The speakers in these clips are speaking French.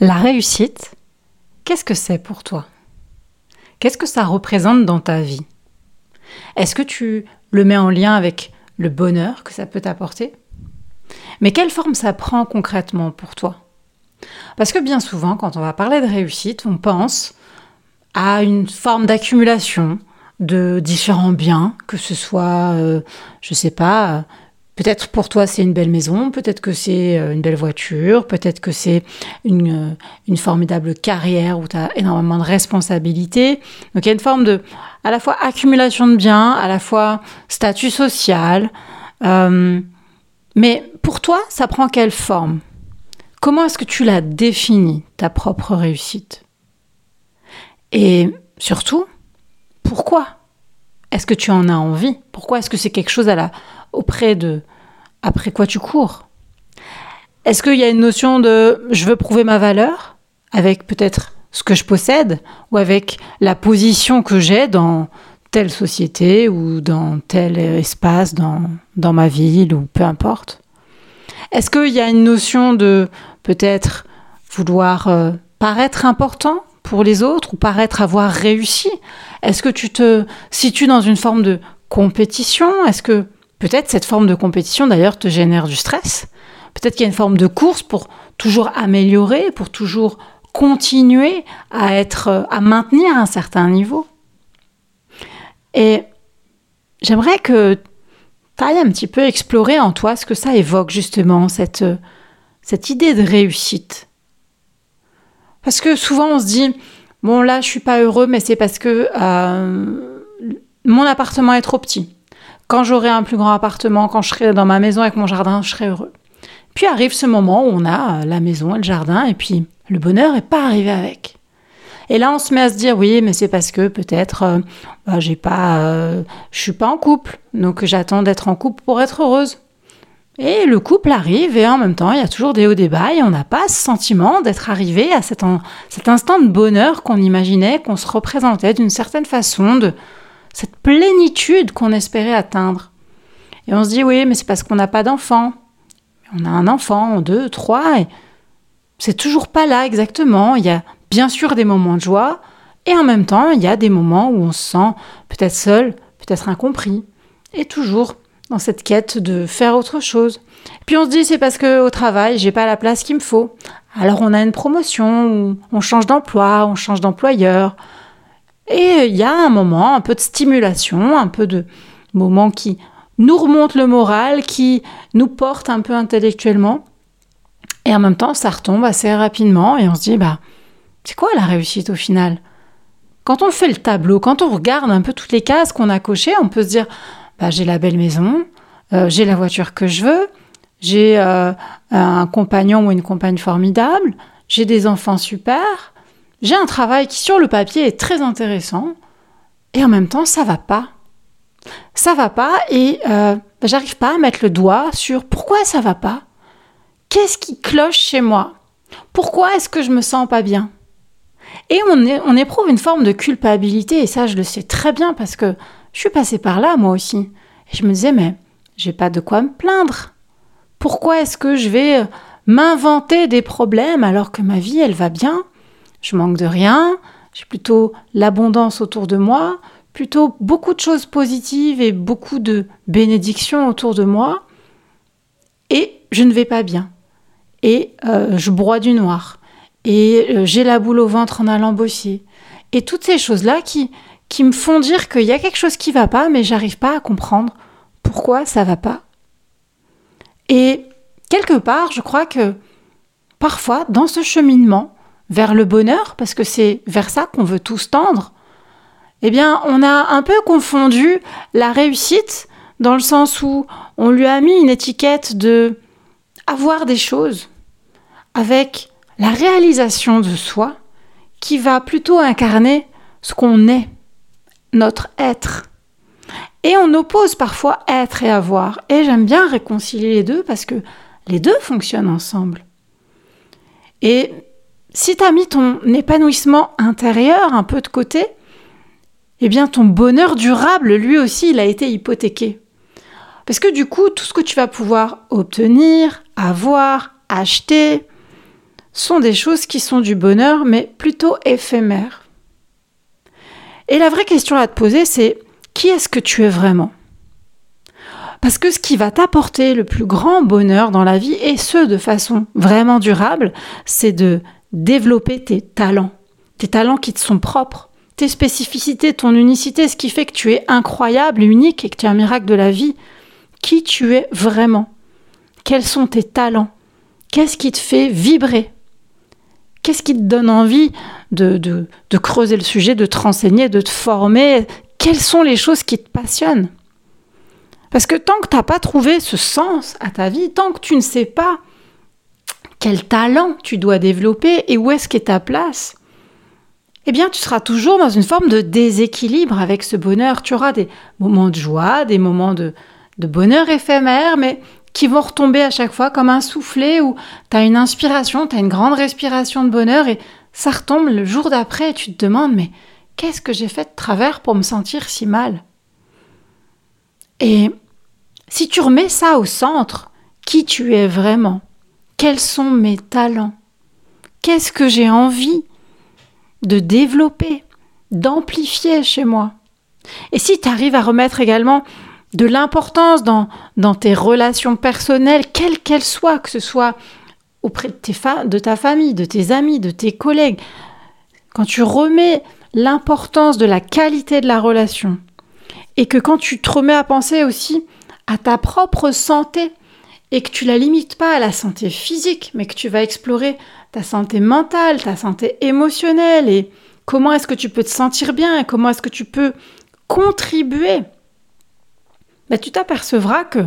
La réussite, qu'est-ce que c'est pour toi? Qu'est-ce que ça représente dans ta vie? Est-ce que tu le mets en lien avec le bonheur que ça peut t'apporter? Mais quelle forme ça prend concrètement pour toi? Parce que bien souvent, quand on va parler de réussite, on pense à une forme d'accumulation de différents biens, que ce soit, euh, je sais pas, Peut-être pour toi c'est une belle maison, peut-être que c'est euh, une belle voiture, peut-être que c'est une, euh, une, formidable carrière où tu as énormément de responsabilités. Donc il y a une forme de à la fois accumulation de biens, à la fois statut social. Euh, mais pour toi, ça prend quelle forme? Comment est-ce que tu la définis, ta propre réussite? Et surtout, pourquoi? Est-ce que tu en as envie? Pourquoi est-ce que c'est quelque chose à la auprès de après quoi tu cours? Est-ce qu'il y a une notion de je veux prouver ma valeur avec peut-être ce que je possède ou avec la position que j'ai dans telle société ou dans tel espace dans, ma ville ou peu importe? Est-ce qu'il y a une notion de peut-être vouloir euh, paraître important pour les autres ou paraître avoir réussi? Est-ce que tu te situes dans une forme de compétition? Est-ce que Peut-être cette forme de compétition d'ailleurs te génère du stress? Peut-être qu'il y a une forme de course pour toujours améliorer, pour toujours continuer à être, à maintenir un certain niveau. Et j'aimerais que tu ailles un petit peu explorer en toi ce que ça évoque justement, cette, cette idée de réussite. Parce que souvent on se dit, bon là je suis pas heureux, mais c'est parce que euh, mon appartement est trop petit. Quand j'aurai un plus grand appartement, quand je serai dans ma maison avec mon jardin, je serai heureux. Puis arrive ce moment où on a euh, la maison et le jardin, et puis le bonheur n'est pas arrivé avec. Et là, on se met à se dire oui, mais c'est parce que peut-être euh, bah, j'ai pas, euh, je suis pas en couple, donc j'attends d'être en couple pour être heureuse. Et le couple arrive et en même temps, il y a toujours des hauts des bas et on n'a pas ce sentiment d'être arrivé à cet, cet instant de bonheur qu'on imaginait, qu'on se représentait d'une certaine façon, de, cette plénitude qu'on espérait atteindre. Et on se dit, oui, mais c'est parce qu'on n'a pas d'enfant. On a un enfant, deux, trois, et c'est toujours pas là exactement. Il y a bien sûr des moments de joie, et en même temps, il y a des moments où on se sent peut-être seul, peut-être incompris, et toujours cette quête de faire autre chose. Puis on se dit, c'est parce que au travail, j'ai pas la place qu'il me faut. Alors on a une promotion, on change d'emploi, on change d'employeur, et il y a un moment, un peu de stimulation, un peu de moment qui nous remonte le moral, qui nous porte un peu intellectuellement. Et en même temps, ça retombe assez rapidement et on se dit, bah, c'est quoi la réussite au final? Quand on fait le tableau, quand on regarde un peu toutes les cases qu'on a cochées, on peut se dire, bah, j'ai la belle maison, euh, j'ai la voiture que je veux, j'ai euh, un compagnon ou une compagne formidable, j'ai des enfants super, j'ai un travail qui sur le papier est très intéressant et en même temps ça va pas. Ça va pas et euh, j'arrive pas à mettre le doigt sur pourquoi ça va pas. Qu'est-ce qui cloche chez moi? Pourquoi est-ce que je me sens pas bien? Et on éprouve une forme de culpabilité et ça je le sais très bien parce que je suis passée par là moi aussi. Et je me disais mais j'ai pas de quoi me plaindre. Pourquoi est-ce que je vais euh, m'inventer des problèmes alors que ma vie elle va bien? Je manque de rien, j'ai plutôt l'abondance autour de moi, plutôt beaucoup de choses positives et beaucoup de bénédictions autour de moi, et je ne vais pas bien. Et euh, je broie du noir. Et euh, j'ai la boule au ventre en allant bosser. Et toutes ces choses-là qui, qui me font dire qu'il y a quelque chose qui va pas, mais j'arrive pas à comprendre pourquoi ça va pas. Et quelque part, je crois que parfois, dans ce cheminement, vers le bonheur, parce que c'est vers ça qu'on veut tous tendre, eh bien, on a un peu confondu la réussite dans le sens où on lui a mis une étiquette de avoir des choses avec la réalisation de soi qui va plutôt incarner ce qu'on est, notre être. Et on oppose parfois être et avoir. Et j'aime bien réconcilier les deux parce que les deux fonctionnent ensemble. Et si tu as mis ton épanouissement intérieur un peu de côté, eh bien ton bonheur durable, lui aussi, il a été hypothéqué. Parce que du coup, tout ce que tu vas pouvoir obtenir, avoir, acheter, sont des choses qui sont du bonheur, mais plutôt éphémères. Et la vraie question à te poser, c'est qui est-ce que tu es vraiment? Parce que ce qui va t'apporter le plus grand bonheur dans la vie, et ce de façon vraiment durable, c'est de développer tes talents, tes talents qui te sont propres, tes spécificités, ton unicité, ce qui fait que tu es incroyable, unique et que tu es un miracle de la vie. Qui tu es vraiment? Quels sont tes talents? Qu'est-ce qui te fait vibrer? Qu'est-ce qui te donne envie de, creuser le sujet, de te renseigner, de te former? Quelles sont les choses qui te passionnent? Parce que tant que tu n'as pas trouvé ce sens à ta vie, tant que tu ne sais pas quel talent tu dois développer et où est-ce qu'est ta place, eh bien tu seras toujours dans une forme de déséquilibre avec ce bonheur. Tu auras des moments de joie, des moments de bonheur éphémère, mais qui vont retomber à chaque fois comme un soufflet où tu as une inspiration, tu as une grande respiration de bonheur et ça retombe le jour d'après et tu te demandes mais qu'est-ce que j'ai fait de travers pour me sentir si mal? Et si tu remets ça au centre, qui tu es vraiment? Quels sont mes talents? Qu'est-ce que j'ai envie de développer, d'amplifier chez moi? Et si tu arrives à remettre également de l'importance dans, tes relations personnelles, quelles qu'elles soient, que ce soit auprès de, ta famille, de tes amis, de tes collègues. Quand tu remets l'importance de la qualité de la relation et que quand tu te remets à penser aussi à ta propre santé et que tu la limites pas à la santé physique, mais que tu vas explorer ta santé mentale, ta santé émotionnelle et comment est-ce que tu peux te sentir bien, comment est-ce que tu peux contribuer tu t'apercevras que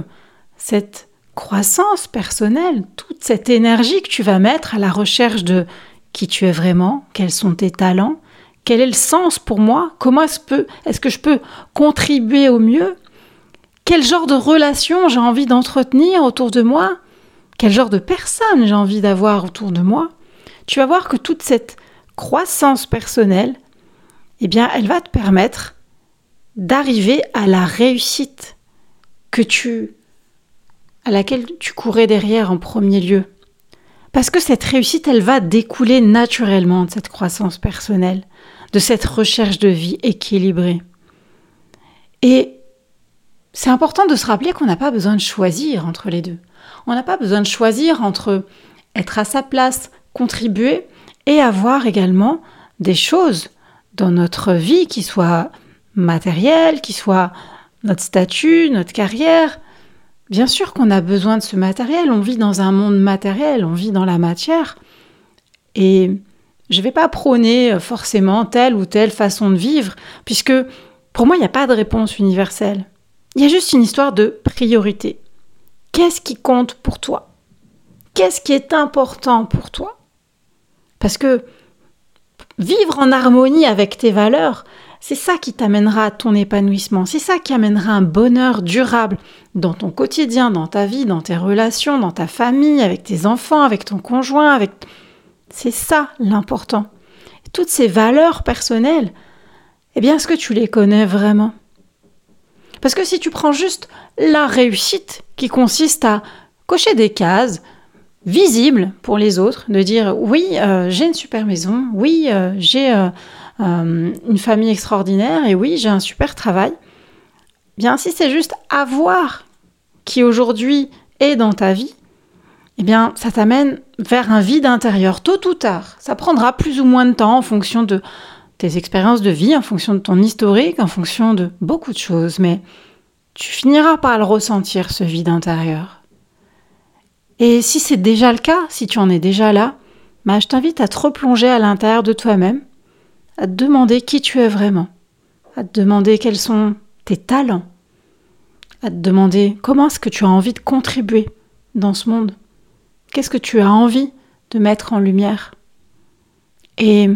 cette croissance personnelle, toute cette énergie que tu vas mettre à la recherche de qui tu es vraiment, quels sont tes talents, quel est le sens pour moi, comment est-ce, que je peux contribuer au mieux, quel genre de relation j'ai envie d'entretenir autour de moi, quel genre de personne j'ai envie d'avoir autour de moi, tu vas voir que toute cette croissance personnelle, eh bien, elle va te permettre d'arriver à la réussite tu à laquelle tu courais derrière en premier lieu. Parce que cette réussite, elle va découler naturellement de cette croissance personnelle, de cette recherche de vie équilibrée. Et c'est important de se rappeler qu'on n'a pas besoin de choisir entre les deux. On n'a pas besoin de choisir entre être à sa place, contribuer et avoir également des choses dans notre vie qui soient matérielles, qui soient notre statut, notre carrière. Bien sûr qu'on a besoin de ce matériel, on vit dans un monde matériel, on vit dans la matière. Et je ne vais pas prôner forcément telle ou telle façon de vivre, puisque pour moi, il n'y a pas de réponse universelle. Il y a juste une histoire de priorité. Qu'est-ce qui compte pour toi? Qu'est-ce qui est important pour toi? Parce que vivre en harmonie avec tes valeurs, c'est ça qui t'amènera à ton épanouissement, c'est ça qui amènera un bonheur durable dans ton quotidien, dans ta vie, dans tes relations, dans ta famille, avec tes enfants, avec ton conjoint, avec... C'est ça l'important. Toutes ces valeurs personnelles, eh bien, est-ce que tu les connais vraiment? Parce que si tu prends juste la réussite qui consiste à cocher des cases, visibles pour les autres, de dire oui, euh, j'ai une super maison, oui, euh, j'ai euh, euh, une famille extraordinaire et oui, j'ai un super travail. Bien, si c'est juste avoir qui aujourd'hui est dans ta vie, eh bien, ça t'amène vers un vide intérieur, tôt ou tard. Ça prendra plus ou moins de temps en fonction de tes expériences de vie, en fonction de ton historique, en fonction de beaucoup de choses, mais tu finiras par le ressentir, ce vide intérieur. Et si c'est déjà le cas, si tu en es déjà là, bah, je t'invite à te replonger à l'intérieur de toi-même à te demander qui tu es vraiment, à te demander quels sont tes talents, à te demander comment est-ce que tu as envie de contribuer dans ce monde, qu'est-ce que tu as envie de mettre en lumière. Et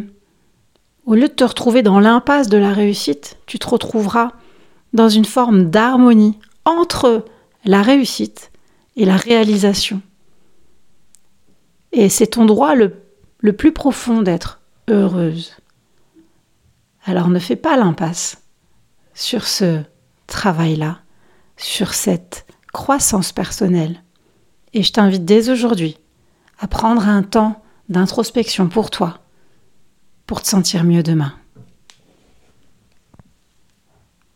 au lieu de te retrouver dans l'impasse de la réussite, tu te retrouveras dans une forme d'harmonie entre la réussite et la réalisation. Et c'est ton droit le, le plus profond d'être heureuse. Alors ne fais pas l'impasse sur ce travail-là, sur cette croissance personnelle. Et je t'invite dès aujourd'hui à prendre un temps d'introspection pour toi, pour te sentir mieux demain.